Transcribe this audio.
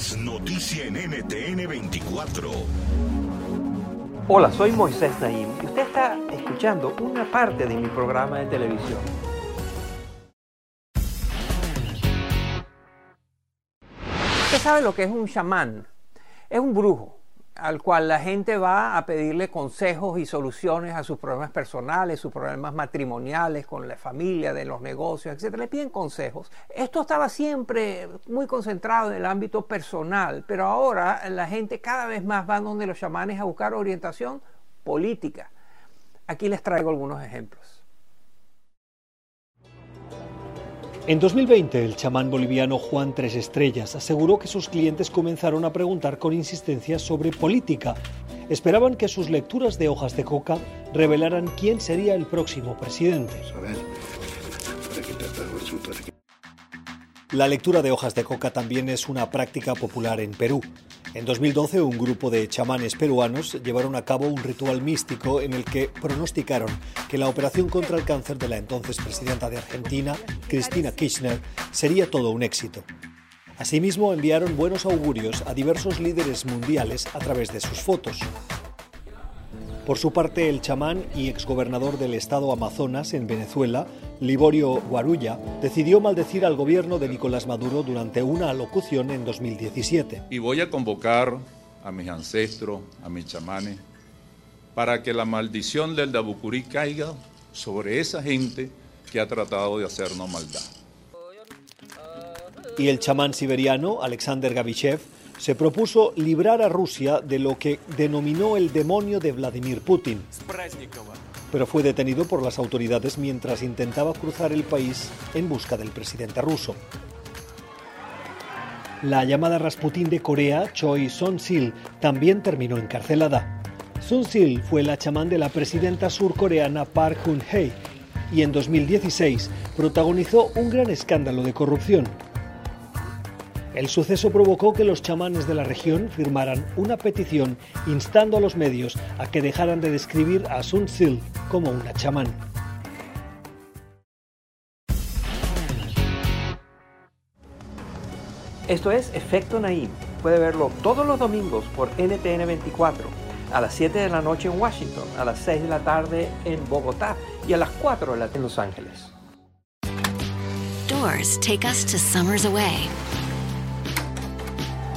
Es noticia en NTN 24. Hola, soy Moisés Naim y usted está escuchando una parte de mi programa de televisión. Usted sabe lo que es un chamán. Es un brujo al cual la gente va a pedirle consejos y soluciones a sus problemas personales, sus problemas matrimoniales, con la familia, de los negocios, etc. Le piden consejos. Esto estaba siempre muy concentrado en el ámbito personal, pero ahora la gente cada vez más va donde los chamanes a buscar orientación política. Aquí les traigo algunos ejemplos. En 2020, el chamán boliviano Juan Tres Estrellas aseguró que sus clientes comenzaron a preguntar con insistencia sobre política. Esperaban que sus lecturas de hojas de coca revelaran quién sería el próximo presidente. La lectura de hojas de coca también es una práctica popular en Perú. En 2012, un grupo de chamanes peruanos llevaron a cabo un ritual místico en el que pronosticaron que la operación contra el cáncer de la entonces presidenta de Argentina, Cristina Kirchner, sería todo un éxito. Asimismo, enviaron buenos augurios a diversos líderes mundiales a través de sus fotos. Por su parte, el chamán y exgobernador del estado Amazonas en Venezuela, Liborio Guarulla, decidió maldecir al gobierno de Nicolás Maduro durante una alocución en 2017. Y voy a convocar a mis ancestros, a mis chamanes, para que la maldición del Dabucurí caiga sobre esa gente que ha tratado de hacernos maldad. Y el chamán siberiano, Alexander Gavichev, se propuso librar a Rusia de lo que denominó el demonio de Vladimir Putin. Pero fue detenido por las autoridades mientras intentaba cruzar el país en busca del presidente ruso. La llamada Rasputín de Corea, Choi Son-sil, también terminó encarcelada. Sun-sil fue la chamán de la presidenta surcoreana Park Geun-hye y en 2016 protagonizó un gran escándalo de corrupción. El suceso provocó que los chamanes de la región firmaran una petición instando a los medios a que dejaran de describir a Sun Sil como una chamán. Esto es Efecto Naim. Puede verlo todos los domingos por NTN 24, a las 7 de la noche en Washington, a las 6 de la tarde en Bogotá y a las 4 de la tarde en Los Ángeles. Doors take us to summers away